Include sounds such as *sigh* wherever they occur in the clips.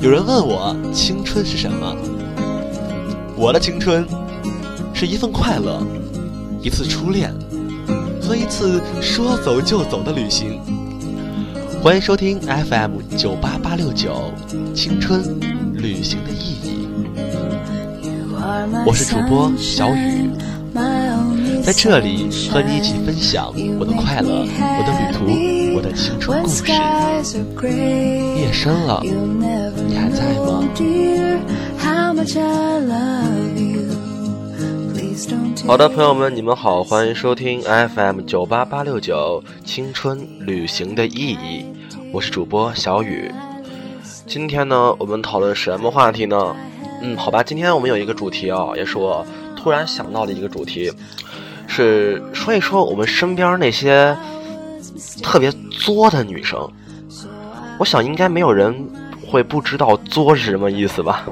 有人问我青春是什么？我的青春是一份快乐，一次初恋和一次说走就走的旅行。欢迎收听 FM 九八八六九青春旅行的意义。我是主播小雨，在这里和你一起分享我的快乐、我的我的青春故事。夜深了，你还在吗？好的，朋友们，你们好，欢迎收听 FM 九八八六九青春旅行的意义。我是主播小雨。今天呢，我们讨论什么话题呢？嗯，好吧，今天我们有一个主题啊，也是我突然想到的一个主题，是说一说我们身边那些特别作的女生。我想应该没有人会不知道“作”是什么意思吧？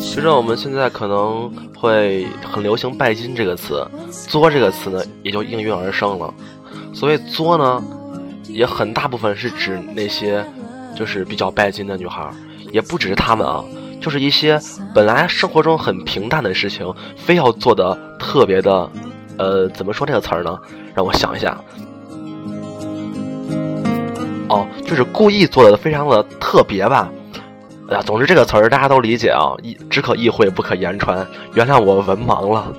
其实我们现在可能会很流行“拜金”这个词，“作”这个词呢也就应运而生了。所谓“作”呢，也很大部分是指那些就是比较拜金的女孩，也不只是她们啊，就是一些本来生活中很平淡的事情，非要做的特别的，呃，怎么说这个词儿呢？让我想一下。哦，就是故意做的非常的特别吧。哎呀，总之这个词儿大家都理解啊，意只可意会不可言传。原谅我文盲了。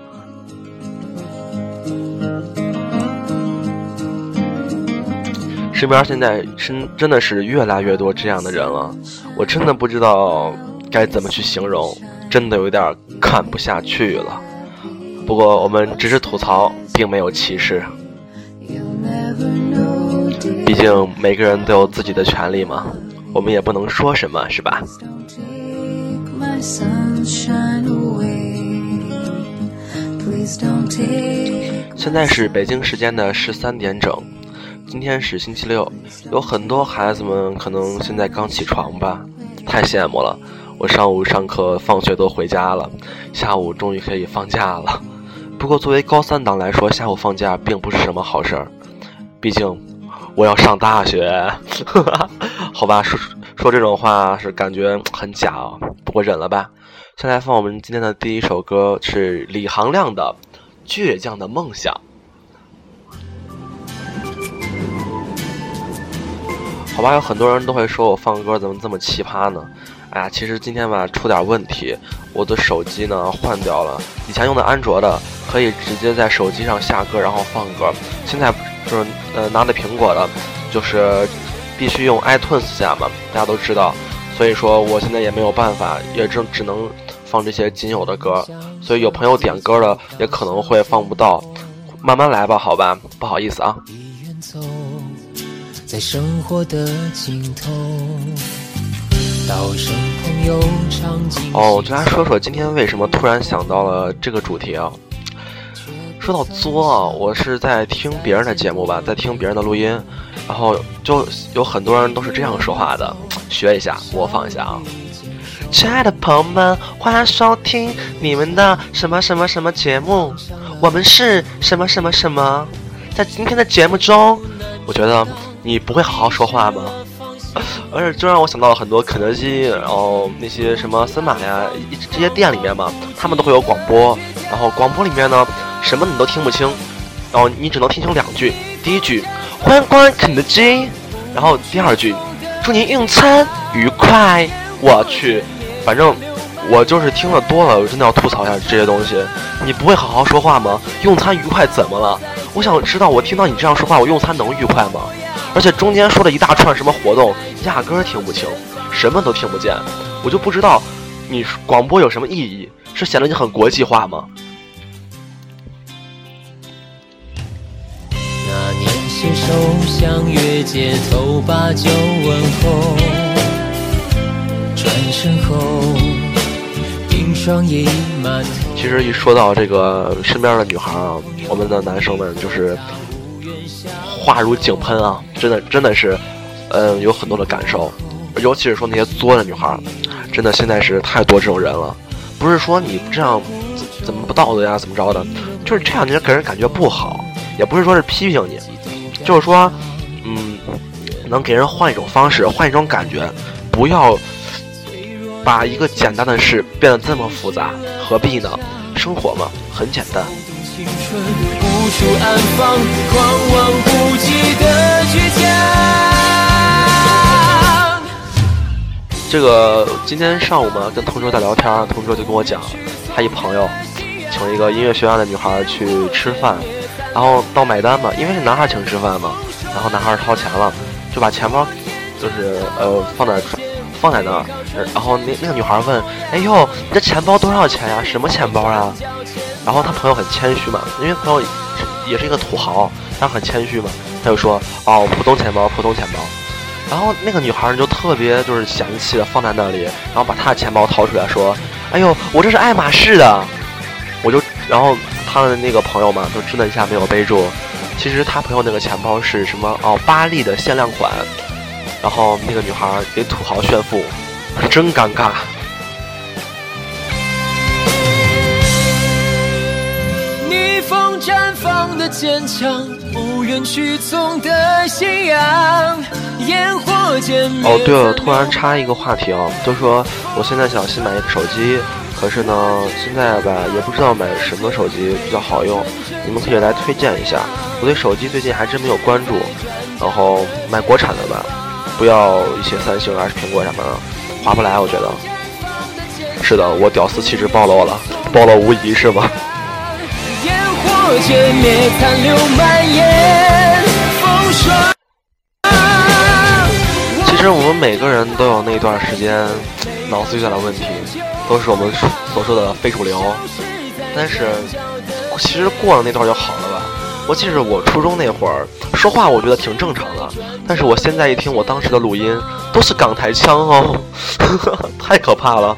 身边现在真真的是越来越多这样的人了，我真的不知道该怎么去形容，真的有点看不下去了。不过我们只是吐槽，并没有歧视。毕竟每个人都有自己的权利嘛。我们也不能说什么，是吧？现在是北京时间的十三点整，今天是星期六，有很多孩子们可能现在刚起床吧，太羡慕了。我上午上课、放学都回家了，下午终于可以放假了。不过作为高三党来说，下午放假并不是什么好事儿，毕竟。我要上大学，*laughs* 好吧，说说这种话是感觉很假哦，不过忍了吧。先来放我们今天的第一首歌，是李行亮的《倔强的梦想》。好吧，有很多人都会说我放歌怎么这么奇葩呢？哎呀，其实今天吧出点问题，我的手机呢换掉了，以前用的安卓的可以直接在手机上下歌然后放歌，现在。就是呃拿的苹果的，就是必须用 iTunes 下嘛，大家都知道，所以说我现在也没有办法，也只只能放这些仅有的歌，所以有朋友点歌的也可能会放不到，慢慢来吧，好吧，不好意思啊。哦，就来说说今天为什么突然想到了这个主题啊。说到作啊，我是在听别人的节目吧，在听别人的录音，然后就有很多人都是这样说话的，学一下，模仿一下啊。亲爱的朋友们，欢迎收听你们的什么什么什么节目，我们是什么什么什么，在今天的节目中，我觉得你不会好好说话吗？而且就让我想到了很多肯德基，然后那些什么森马呀，这些店里面嘛，他们都会有广播，然后广播里面呢。什么你都听不清，然后你只能听清两句。第一句，欢迎光临肯德基。然后第二句，祝您用餐愉快。我去，反正我就是听的多了，我真的要吐槽一下这些东西。你不会好好说话吗？用餐愉快怎么了？我想知道，我听到你这样说话，我用餐能愉快吗？而且中间说了一大串什么活动，压根儿听不清，什么都听不见。我就不知道，你广播有什么意义？是显得你很国际化吗？牵手相约街头把酒问候，转身后。其实一说到这个身边的女孩啊，我们的男生们就是话如井喷啊，真的真的是，嗯，有很多的感受，尤其是说那些作的女孩，真的现在是太多这种人了。不是说你这样怎么不道德呀，怎么着的？就是这样，你给人感觉不好，也不是说是批评你，就是说，嗯，能给人换一种方式，换一种感觉，不要把一个简单的事变得这么复杂，何必呢？生活嘛，很简单。这个今天上午嘛，跟同桌在聊天，同桌就跟我讲，他一朋友请一个音乐学院的女孩去吃饭，然后到买单嘛，因为是男孩请吃饭嘛，然后男孩掏钱了，就把钱包就是呃放在放在那儿，然后那那个女孩问，哎呦，你这钱包多少钱呀？什么钱包啊？然后他朋友很谦虚嘛，因为朋友也是一个土豪，他很谦虚嘛，他就说，哦，普通钱包，普通钱包。然后那个女孩就特别就是嫌弃的放在那里，然后把她的钱包掏出来说：“哎呦，我这是爱马仕的。”我就然后他的那个朋友嘛，就真的一下没有背住。其实他朋友那个钱包是什么？哦，巴黎的限量款。然后那个女孩给土豪炫富，真尴尬。绽放的坚强，不愿屈从的信仰。烟火间哦，对了，突然插一个话题啊，就说我现在想新买一个手机，可是呢，现在吧也不知道买什么手机比较好用，你们可以来推荐一下。我对手机最近还真没有关注，然后买国产的吧，不要一些三星还是苹果什么的，划不来，我觉得。是的，我屌丝气质暴露了，暴露无遗是吗？其实我们每个人都有那段时间脑子有点问题，都是我们所说的非主流。但是其实过了那段就好了吧。我记得我初中那会儿说话，我觉得挺正常的。但是我现在一听我当时的录音，都是港台腔哦，*laughs* 太可怕了。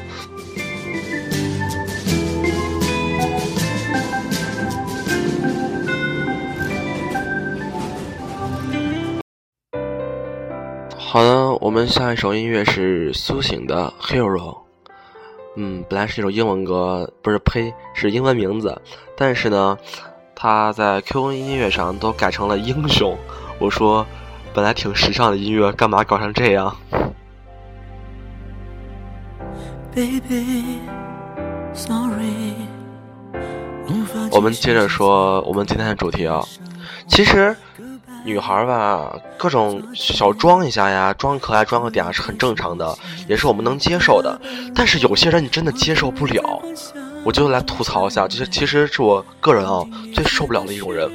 我们下一首音乐是苏醒的《Hero》。嗯，本来是一首英文歌，不是呸，是英文名字。但是呢，他在 QQ 音乐上都改成了英雄。我说，本来挺时尚的音乐，干嘛搞成这样。我们接着说我们今天的主题啊，其实。女孩吧，各种小装一下呀，装可爱、装个嗲是很正常的，也是我们能接受的。但是有些人你真的接受不了，我就来吐槽一下，这其实是我个人啊最受不了的一种人。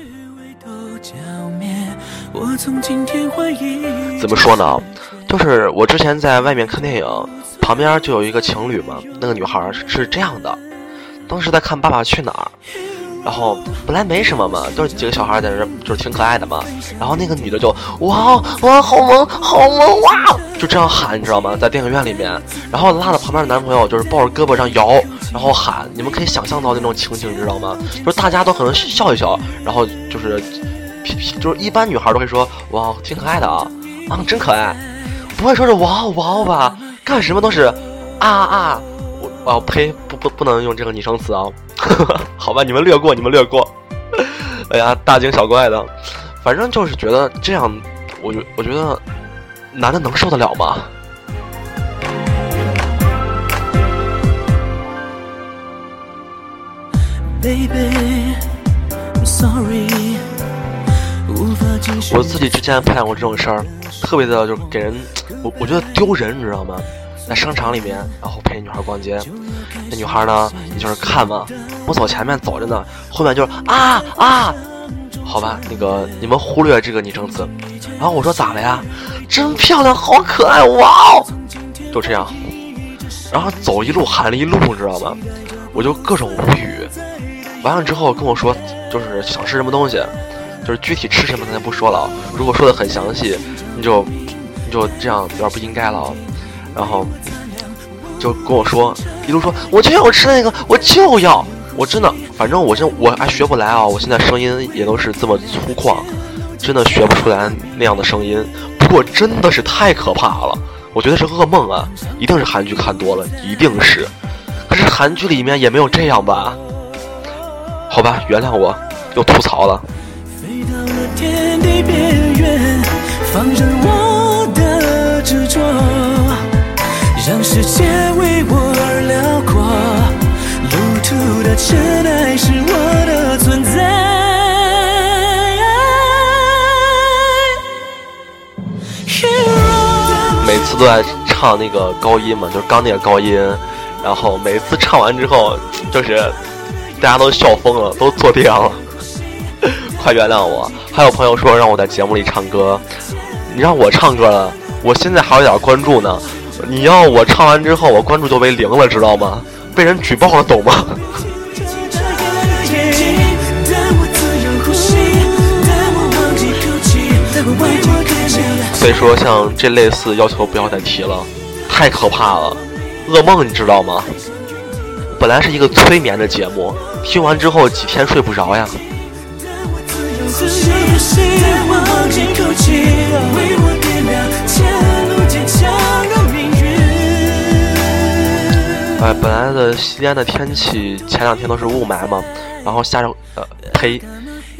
怎么说呢？就是我之前在外面看电影，旁边就有一个情侣嘛，那个女孩是这样的，当时在看《爸爸去哪儿》。然后本来没什么嘛，就是几个小孩在这，就是挺可爱的嘛。然后那个女的就哇哇好萌好萌哇，就这样喊，你知道吗？在电影院里面，然后拉着旁边的男朋友，就是抱着胳膊上摇，然后喊。你们可以想象到那种情景，你知道吗？就是大家都可能笑一笑，然后就是，就是一般女孩都会说哇挺可爱的啊啊真可爱，不会说是哇哇吧？干什么都是啊啊我。哦呸！不不不能用这个拟声词啊！*laughs* 好吧，你们略过，你们略过。*laughs* 哎呀，大惊小怪的，反正就是觉得这样，我觉我觉得男的能受得了吗我自己之前碰见过这种事儿，特别的就给人，我我觉得丢人，你知道吗？在商场里面，然后陪女孩逛街，那女孩呢，也就是看嘛。我走前面走着呢，后面就是啊啊，好吧，那个你们忽略这个拟声词。然后我说咋了呀？真漂亮，好可爱，哇哦！就这样，然后走一路喊了一路，你知道吗？我就各种无语。完了之后跟我说，就是想吃什么东西，就是具体吃什么咱就不说了。如果说的很详细，你就你就这样有点不应该了。然后就跟我说，一路说我就要吃那个，我就要，我真的，反正我现我还学不来啊！我现在声音也都是这么粗犷，真的学不出来那样的声音。不过真的是太可怕了，我觉得是噩梦啊！一定是韩剧看多了，一定是。可是韩剧里面也没有这样吧？好吧，原谅我，又吐槽了。放任我的执着，让世界为我而辽阔。路途的尘埃是我的存在。每次都在唱那个高音嘛，就是刚那个高音，然后每次唱完之后，就是大家都笑疯了，都坐地上了。*laughs* 快原谅我！还有朋友说让我在节目里唱歌，你让我唱歌了，我现在还有点关注呢。你要我唱完之后，我关注就为零了，知道吗？被人举报了，懂吗？所以说，像这类似要求不要再提了，太可怕了，噩梦你知道吗？本来是一个催眠的节目，听完之后几天睡不着呀。哎，本来的西安的天气前两天都是雾霾嘛，然后下着呃呸，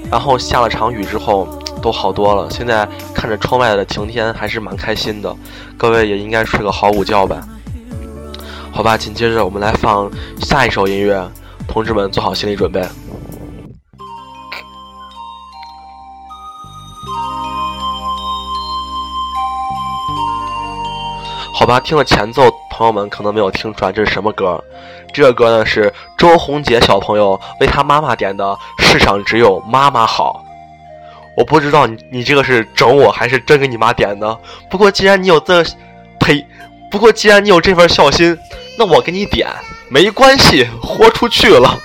然后下了场雨之后。都好多了，现在看着窗外的晴天还是蛮开心的。各位也应该睡个好午觉吧？好吧，紧接着我们来放下一首音乐，同志们做好心理准备。好吧，听了前奏，朋友们可能没有听出来这是什么歌。这个歌呢是周红杰小朋友为他妈妈点的《世上只有妈妈好》。我不知道你你这个是整我还是真给你妈点的。不过既然你有这，呸！不过既然你有这份孝心，那我给你点没关系，豁出去了。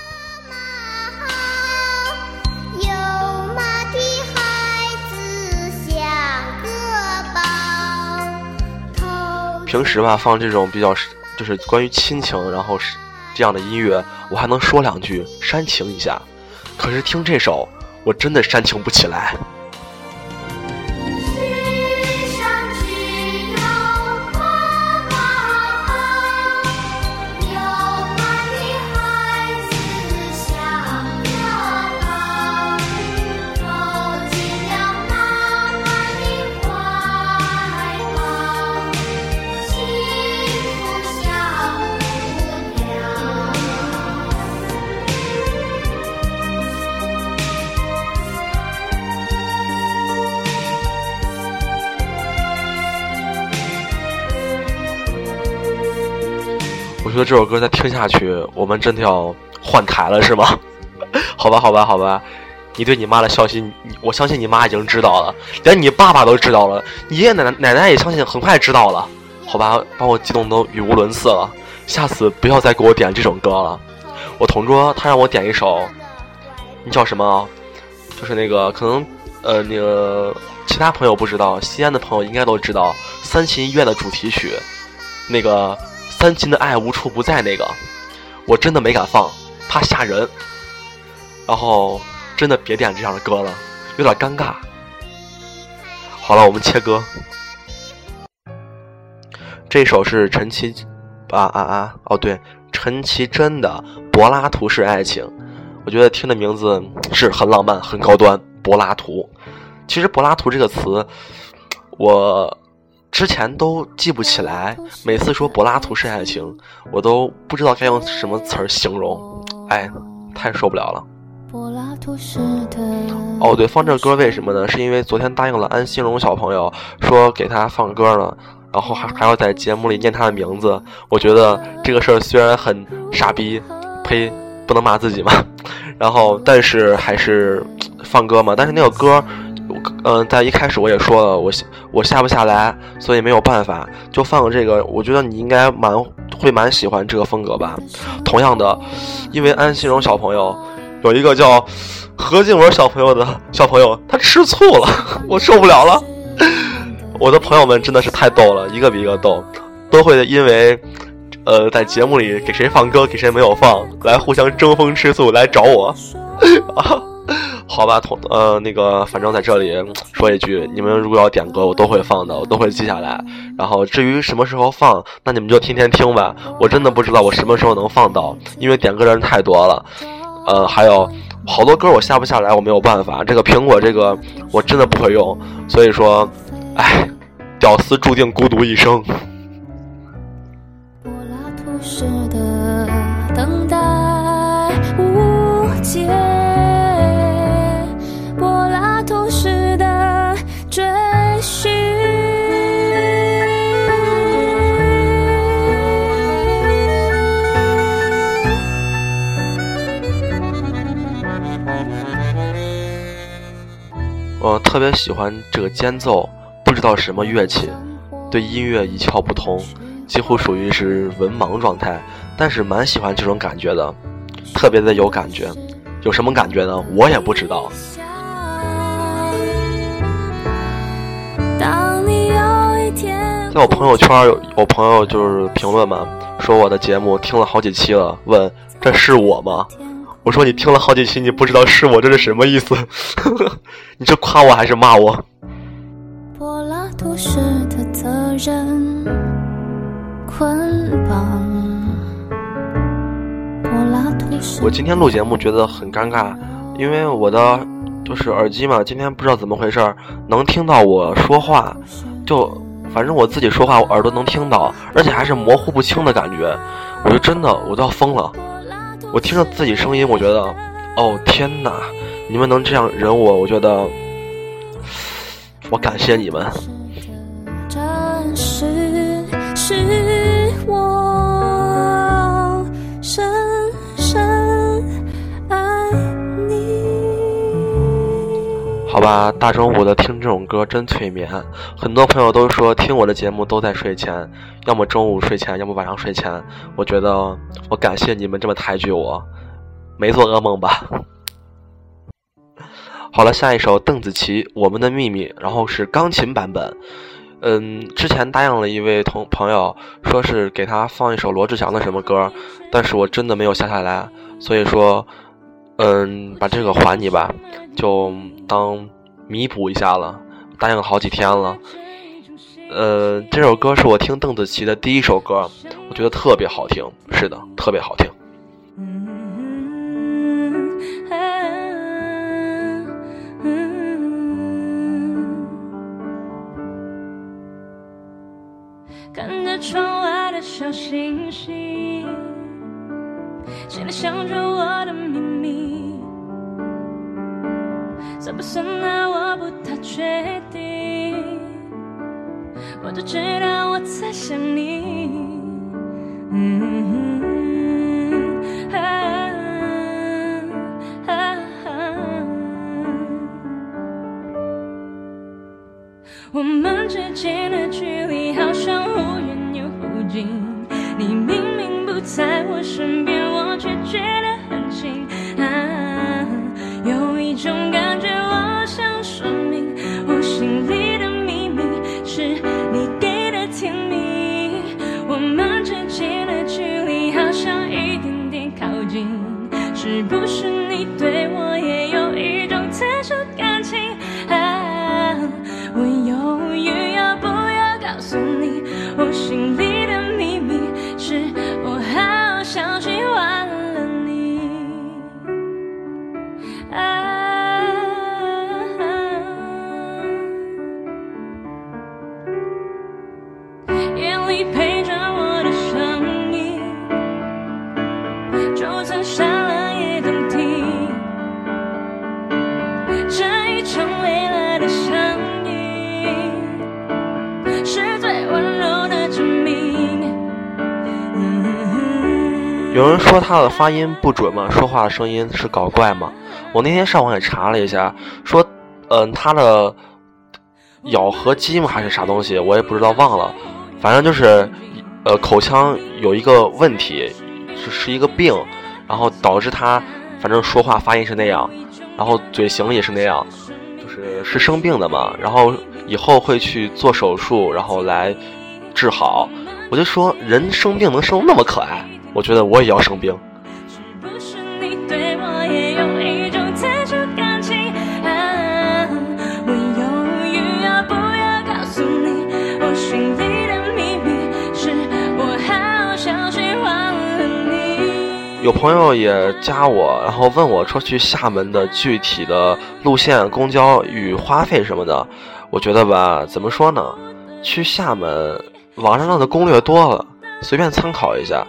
平时吧，放这种比较就是关于亲情，然后这样的音乐，我还能说两句煽情一下。可是听这首。我真的煽情不起来。觉得这首歌再听下去，我们真的要换台了，是吗？*laughs* 好吧，好吧，好吧。你对你妈的孝心，我相信你妈已经知道了，连你爸爸都知道了，你爷爷奶奶奶奶也相信很快知道了。好吧，把我激动都语无伦次了。下次不要再给我点这种歌了。我同桌他让我点一首，你叫什么？就是那个可能呃那个其他朋友不知道，西安的朋友应该都知道三秦医院的主题曲，那个。三秦的爱无处不在那个，我真的没敢放，怕吓人。然后真的别点这样的歌了，有点尴尬。好了，我们切歌。这首是陈绮啊啊啊哦对，陈绮贞的《柏拉图式爱情》，我觉得听的名字是很浪漫、很高端。柏拉图，其实柏拉图这个词，我。之前都记不起来，每次说柏拉图式爱情，我都不知道该用什么词儿形容，哎，太受不了了。哦，对，放这歌为什么呢？是因为昨天答应了安心荣小朋友，说给他放歌了，然后还还要在节目里念他的名字。我觉得这个事儿虽然很傻逼，呸，不能骂自己嘛。然后，但是还是放歌嘛。但是那个歌。我嗯，在一开始我也说了，我我下不下来，所以没有办法，就放这个。我觉得你应该蛮会蛮喜欢这个风格吧。同样的，因为安心荣小朋友有一个叫何静文小朋友的小朋友，他吃醋了，我受不了了。*laughs* 我的朋友们真的是太逗了，一个比一个逗，都会因为呃在节目里给谁放歌，给谁没有放，来互相争风吃醋，来找我啊。*laughs* 好吧，同呃那个，反正在这里说一句，你们如果要点歌，我都会放的，我都会记下来。然后至于什么时候放，那你们就天天听吧。我真的不知道我什么时候能放到，因为点歌的人太多了。呃，还有好多歌我下不下来，我没有办法。这个苹果这个我真的不会用，所以说，唉，屌丝注定孤独一生。我特别喜欢这个间奏，不知道什么乐器，对音乐一窍不通，几乎属于是文盲状态，但是蛮喜欢这种感觉的，特别的有感觉。有什么感觉呢？我也不知道。在我朋友圈有我朋友就是评论嘛，说我的节目听了好几期了，问这是我吗？我说你听了好几期，你不知道是我，这是什么意思？*laughs* 你是夸我还是骂我？柏拉图式的责任捆绑，柏拉图式我今天录节目觉得很尴尬，因为我的就是耳机嘛，今天不知道怎么回事儿，能听到我说话，就反正我自己说话，我耳朵能听到，而且还是模糊不清的感觉，我就真的我都要疯了。我听着自己声音，我觉得，哦天哪，你们能这样忍我，我觉得，我感谢你们。好吧，大中午的听这种歌真催眠。很多朋友都说听我的节目都在睡前，要么中午睡前，要么晚上睡前。我觉得我感谢你们这么抬举我，没做噩梦吧？好了，下一首邓紫棋《我们的秘密》，然后是钢琴版本。嗯，之前答应了一位同朋友，说是给他放一首罗志祥的什么歌，但是我真的没有下下来，所以说，嗯，把这个还你吧，就当弥补一下了。答应了好几天了，呃，这首歌是我听邓紫棋的第一首歌，我觉得特别好听，是的，特别好听。看着窗外的小星星，心里想着我的秘密，算不算爱？我不太确定，我只知道我在想你。嗯有人说他的发音不准嘛，说话的声音是搞怪嘛。我那天上网也查了一下，说，嗯、他的咬合肌吗？还是啥东西，我也不知道忘了，反正就是，呃，口腔有一个问题，是是一个病，然后导致他反正说话发音是那样，然后嘴型也是那样，就是是生病的嘛，然后以后会去做手术，然后来治好。我就说人生病能生那么可爱，我觉得我也要生病。是不是你对我也有一种特殊感情？啊，我犹豫要不要告诉你，我心里的秘密是我好像喜欢了你。有朋友也加我，然后问我说去厦门的具体的路线、公交与花费什么的。我觉得吧，怎么说呢？去厦门，网上的攻略多了，随便参考一下。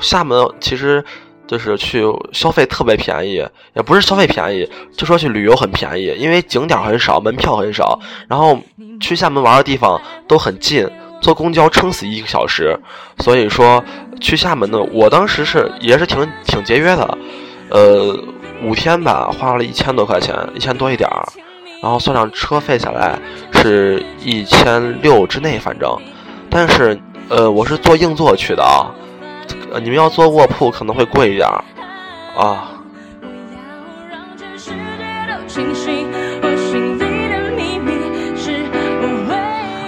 厦门其实就是去消费特别便宜，也不是消费便宜，就说去旅游很便宜，因为景点很少，门票很少，然后去厦门玩的地方都很近，坐公交撑死一个小时。所以说去厦门呢，我当时是也是挺挺节约的，呃，五天吧，花了一千多块钱，一千多一点儿。然后算上车费下来是一千六之内，反正，但是呃，我是坐硬座去的啊，呃，你们要坐卧铺可能会贵一点儿啊。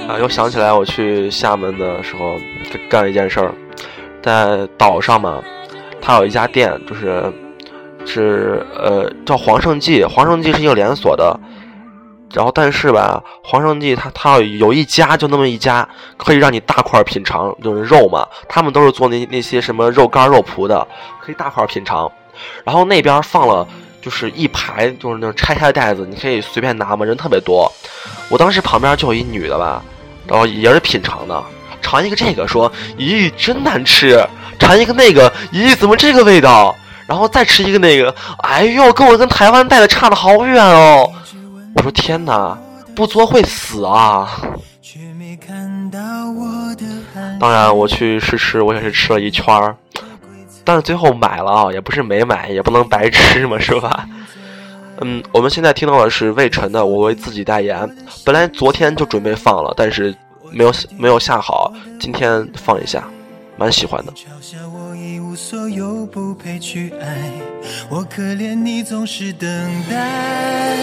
啊，又想起来我去厦门的时候干了一件事儿，在岛上嘛，它有一家店，就是是呃叫黄圣记，黄圣记是一个连锁的。然后，但是吧，黄胜记它它有一家就那么一家，可以让你大块品尝，就是肉嘛。他们都是做那那些什么肉干肉脯的，可以大块品尝。然后那边放了就是一排就是那种拆开的袋子，你可以随便拿嘛，人特别多。我当时旁边就有一女的吧，然后也是品尝的，尝一个这个说，咦，真难吃；尝一个那个，咦，怎么这个味道？然后再吃一个那个，哎呦，跟我跟台湾带的差的好远哦。我说天哪，不作会死啊！当然，我去试吃，我也是吃了一圈儿，但是最后买了啊，也不是没买，也不能白吃嘛，是吧？嗯，我们现在听到的是魏晨的《我为自己代言》，本来昨天就准备放了，但是没有没有下好，今天放一下，蛮喜欢的。无所有不配去爱，我可怜你总是等待。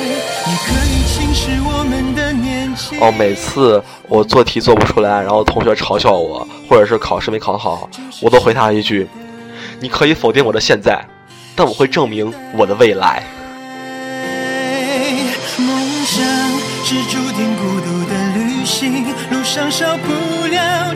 你可以轻视我们的年纪。哦，每次我做题做不出来，然后同学嘲笑我，或者是考试没考好，我都回他一句：你可以否定我的现在，但我会证明我的未来。梦想是注定孤独的旅行，路上少不了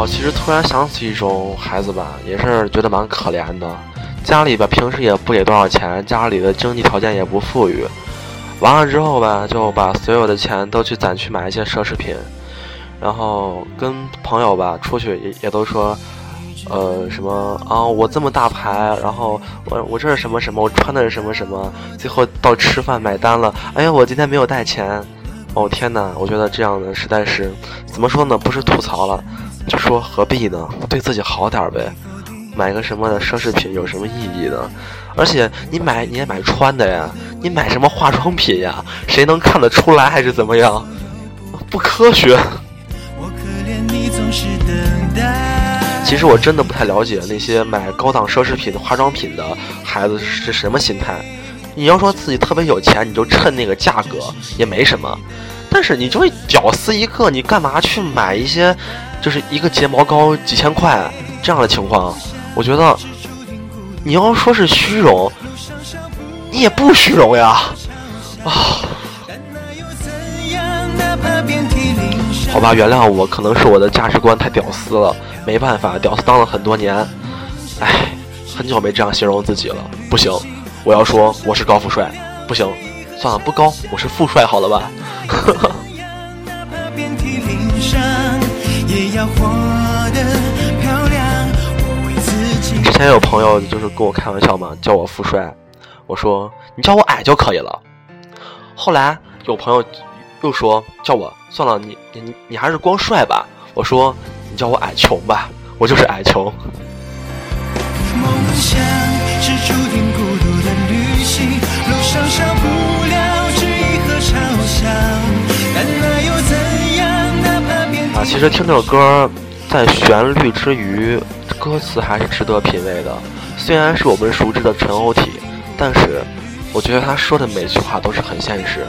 哦，其实突然想起一种孩子吧，也是觉得蛮可怜的。家里吧，平时也不给多少钱，家里的经济条件也不富裕。完了之后吧，就把所有的钱都去攒去买一些奢侈品，然后跟朋友吧出去也也都说，呃，什么啊，我这么大牌，然后我我这是什么什么，我穿的是什么什么，最后到吃饭买单了，哎呀，我今天没有带钱，哦天哪，我觉得这样的实在是，怎么说呢？不是吐槽了，就说何必呢？对自己好点呗。买个什么的奢侈品有什么意义呢？而且你买你也买穿的呀，你买什么化妆品呀？谁能看得出来还是怎么样？不科学。其实我真的不太了解那些买高档奢侈品化妆品的孩子是什么心态。你要说自己特别有钱，你就趁那个价格也没什么。但是你就屌丝一个，你干嘛去买一些，就是一个睫毛膏几千块这样的情况？我觉得，你要说是虚荣，你也不虚荣呀，啊！好吧，原谅我，可能是我的价值观太屌丝了，没办法，屌丝当了很多年，唉，很久没这样形容自己了，不行，我要说我是高富帅，不行，算了，不高，我是富帅，好了吧？呵呵。之前有朋友就是跟我开玩笑嘛，叫我富帅，我说你叫我矮就可以了。后来有朋友又说叫我算了，你你你还是光帅吧。我说你叫我矮穷吧，我就是矮穷。其实听这首歌。在旋律之余，歌词还是值得品味的。虽然是我们熟知的陈欧体，但是我觉得他说的每句话都是很现实。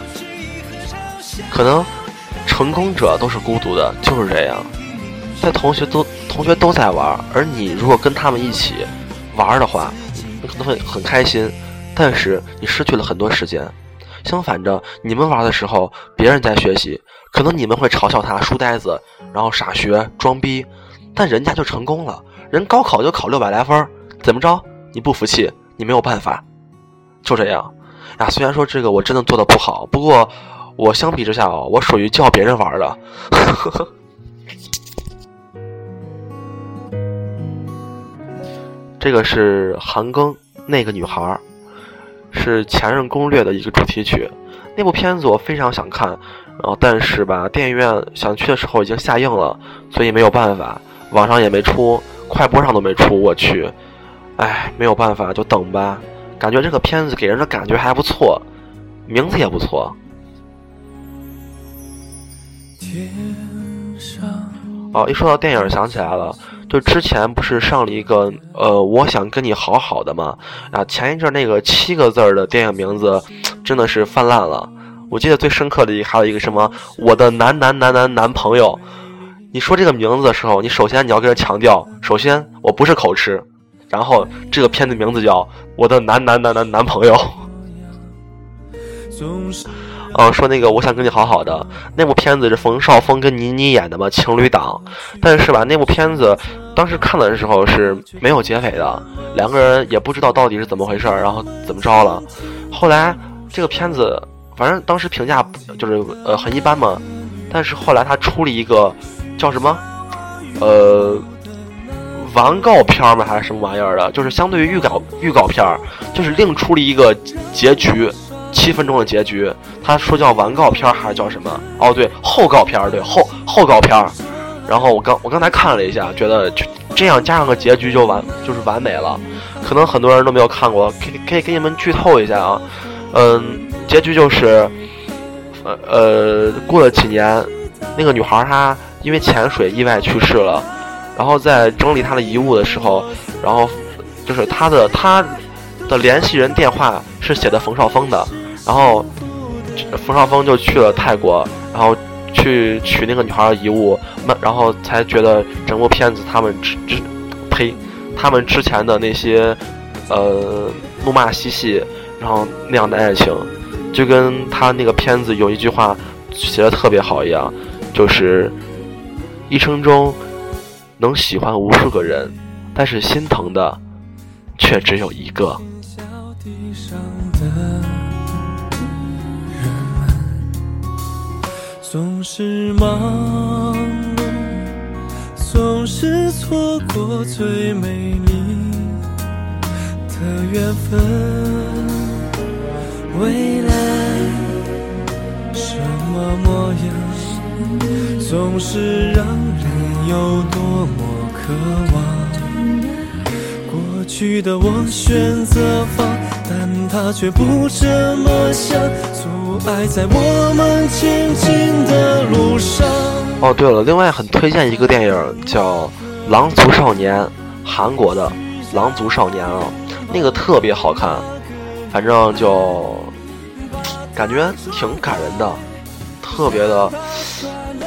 可能成功者都是孤独的，就是这样。在同学都同学都在玩，而你如果跟他们一起玩的话，你可能会很开心，但是你失去了很多时间。相反着，你们玩的时候，别人在学习，可能你们会嘲笑他书呆子，然后傻学装逼，但人家就成功了，人高考就考六百来分，怎么着？你不服气？你没有办法，就这样。呀，虽然说这个我真的做的不好，不过我相比之下哦，我属于教别人玩的。呵 *laughs* 呵这个是韩庚那个女孩。是《前任攻略》的一个主题曲，那部片子我非常想看，然后但是吧，电影院想去的时候已经下映了，所以没有办法，网上也没出，快播上都没出，我去，哎，没有办法，就等吧。感觉这个片子给人的感觉还不错，名字也不错。天上哦，一说到电影，想起来了。就之前不是上了一个呃，我想跟你好好的嘛啊，前一阵那个七个字儿的电影名字真的是泛滥了。我记得最深刻的一还有一个什么我的男男男男男朋友。你说这个名字的时候，你首先你要跟他强调，首先我不是口吃，然后这个片子名字叫我的男男男男男朋友。嗯，说那个我想跟你好好的那部片子是冯绍峰跟倪妮演的嘛，情侣档。但是吧，那部片子当时看的时候是没有结尾的，两个人也不知道到底是怎么回事儿，然后怎么着了。后来这个片子反正当时评价就是呃很一般嘛，但是后来他出了一个叫什么呃完告片儿吗还是什么玩意儿的，就是相对于预告预告片儿，就是另出了一个结局。七分钟的结局，他说叫完告片还是叫什么？哦，对，后告片对后后告片然后我刚我刚才看了一下，觉得就这样加上个结局就完就是完美了。可能很多人都没有看过，可以可以给你们剧透一下啊。嗯，结局就是呃呃，过了几年，那个女孩她因为潜水意外去世了，然后在整理她的遗物的时候，然后就是她的她的联系人电话是写的冯绍峰的。然后，冯绍峰就去了泰国，然后去取那个女孩的遗物，那，然后才觉得整部片子他们之之，呸，他们之前的那些，呃，怒骂嬉戏，然后那样的爱情，就跟他那个片子有一句话写的特别好一样，就是一生中能喜欢无数个人，但是心疼的却只有一个。总是忙碌，总是错过最美丽的缘分。未来什么模样，总是让人有多么渴望。过去的我选择放，但他却不这么想。爱在我们前进的路上。哦，对了，另外很推荐一个电影叫《狼族少年》，韩国的《狼族少年》啊，那个特别好看，反正就感觉挺感人的，特别的，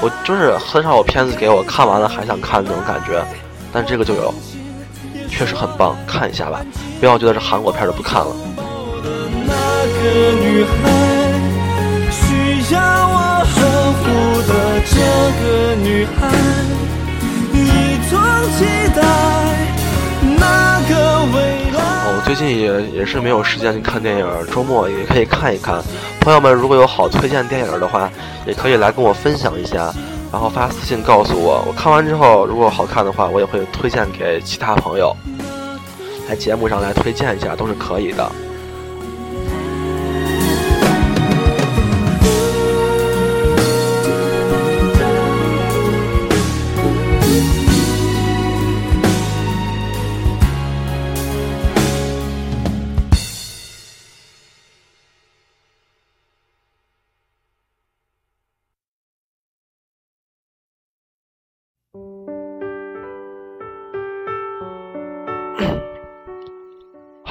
我就是很少有片子给我看完了还想看那种感觉，但这个就有，确实很棒，看一下吧，不要觉得是韩国片就不看了。要我呵护的这个女孩，一同期待。最近也也是没有时间去看电影，周末也可以看一看。朋友们，如果有好推荐电影的话，也可以来跟我分享一下，然后发私信告诉我。我看完之后，如果好看的话，我也会推荐给其他朋友，来节目上来推荐一下，都是可以的。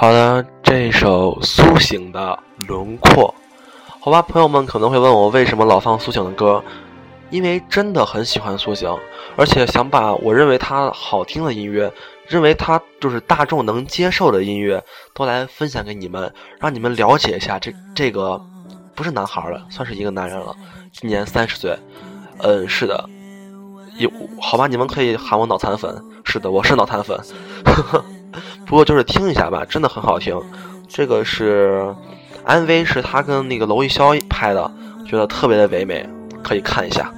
好的，这首苏醒的轮廓，好吧，朋友们可能会问我为什么老放苏醒的歌，因为真的很喜欢苏醒，而且想把我认为他好听的音乐，认为他就是大众能接受的音乐，都来分享给你们，让你们了解一下这这个不是男孩了，算是一个男人了，今年三十岁，嗯，是的，有好吧，你们可以喊我脑残粉，是的，我是脑残粉。呵 *laughs* 呵不过就是听一下吧，真的很好听。这个是 MV，是他跟那个娄艺潇拍的，觉得特别的唯美，可以看一下。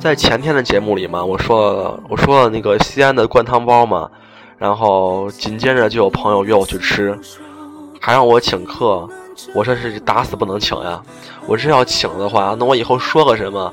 在前天的节目里嘛，我说了我说了那个西安的灌汤包嘛，然后紧接着就有朋友约我去吃，还让我请客，我说是打死不能请呀。我这要请的话，那我以后说个什么？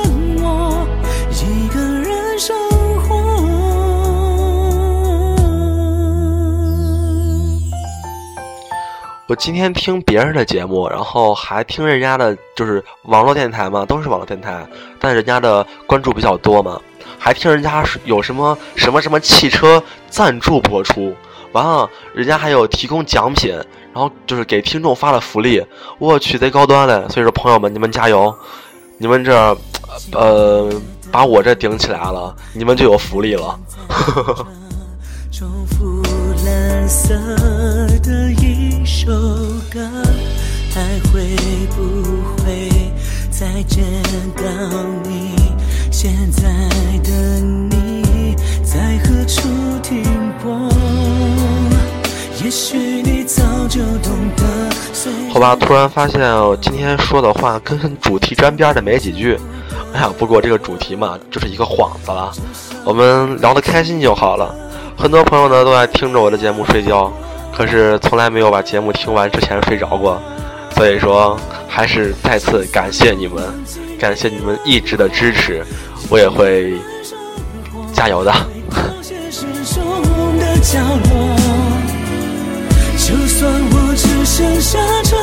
我今天听别人的节目，然后还听人家的，就是网络电台嘛，都是网络电台，但人家的关注比较多嘛，还听人家有什么什么什么汽车赞助播出，完了人家还有提供奖品，然后就是给听众发了福利，我去贼高端嘞！所以说朋友们，你们加油，你们这呃把我这顶起来了，你们就有福利了。*laughs* 首歌，还会不会再见到你？现在的你在何处停泊？也许你早就懂得。好吧，突然发现我今天说的话跟主题沾边的没几句。哎呀，不过这个主题嘛，就是一个幌子了。我们聊得开心就好了。很多朋友呢都爱听着我的节目睡觉。可是从来没有把节目听完之前睡着过，所以说还是再次感谢你们，感谢你们一直的支持，我也会加油的。就算我只剩下沉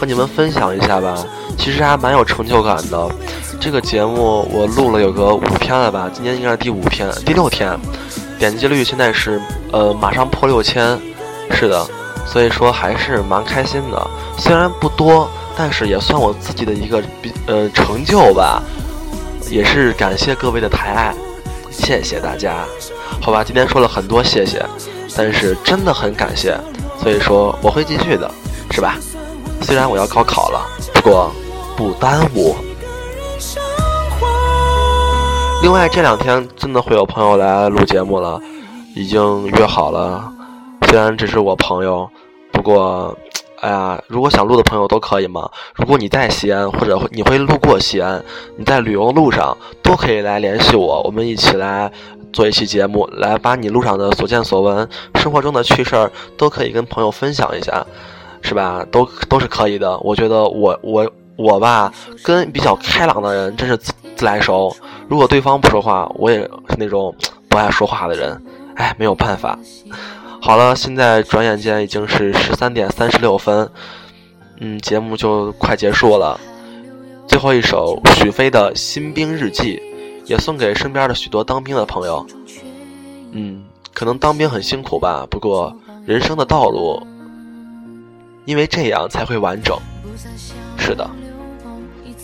和。你们分享一下吧，其实还蛮有成就感的。这个节目我录了有个五天了吧，今天应该是第五天、第六天，点击率现在是呃马上破六千，是的，所以说还是蛮开心的。虽然不多，但是也算我自己的一个比呃成就吧，也是感谢各位的抬爱，谢谢大家。好吧，今天说了很多谢谢，但是真的很感谢，所以说我会继续的，是吧？虽然我要高考了，不过不耽误。另外这两天真的会有朋友来录节目了，已经约好了。虽然只是我朋友，不过，哎呀，如果想录的朋友都可以嘛。如果你在西安，或者你会路过西安，你在旅游路上，都可以来联系我，我们一起来做一期节目，来把你路上的所见所闻、生活中的趣事儿，都可以跟朋友分享一下。是吧？都都是可以的。我觉得我我我吧，跟比较开朗的人真是自自来熟。如果对方不说话，我也是那种不爱说话的人。哎，没有办法。好了，现在转眼间已经是十三点三十六分，嗯，节目就快结束了。最后一首许飞的新兵日记，也送给身边的许多当兵的朋友。嗯，可能当兵很辛苦吧，不过人生的道路。因为这样才会完整。是的，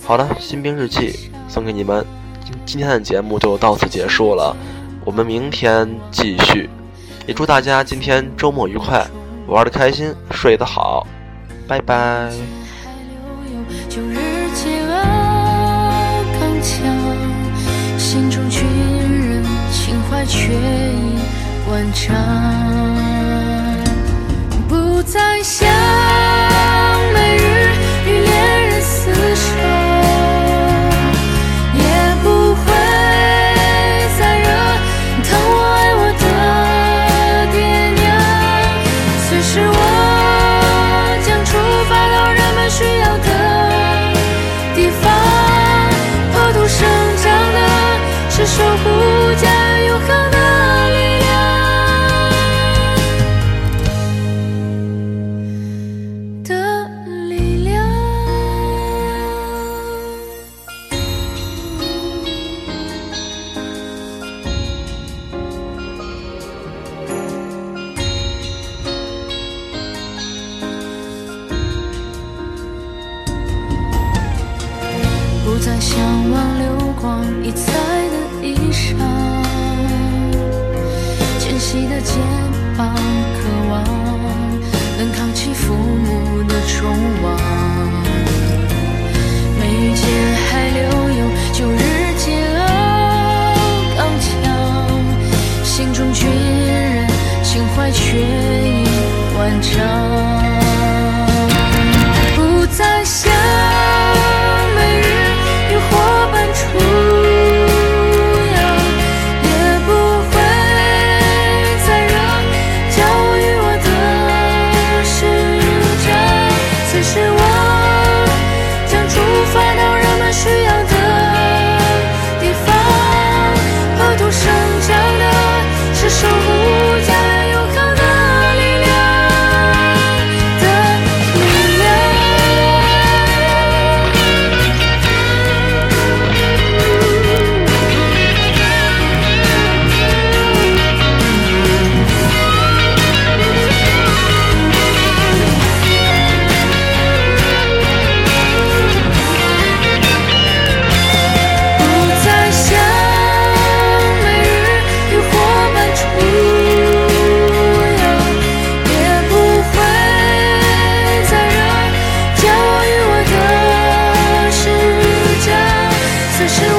好的，新兵日记送给你们。今今天的节目就到此结束了，我们明天继续。也祝大家今天周末愉快，玩的开心，睡得好，拜拜。心中却仍情怀已万丈。不再想 should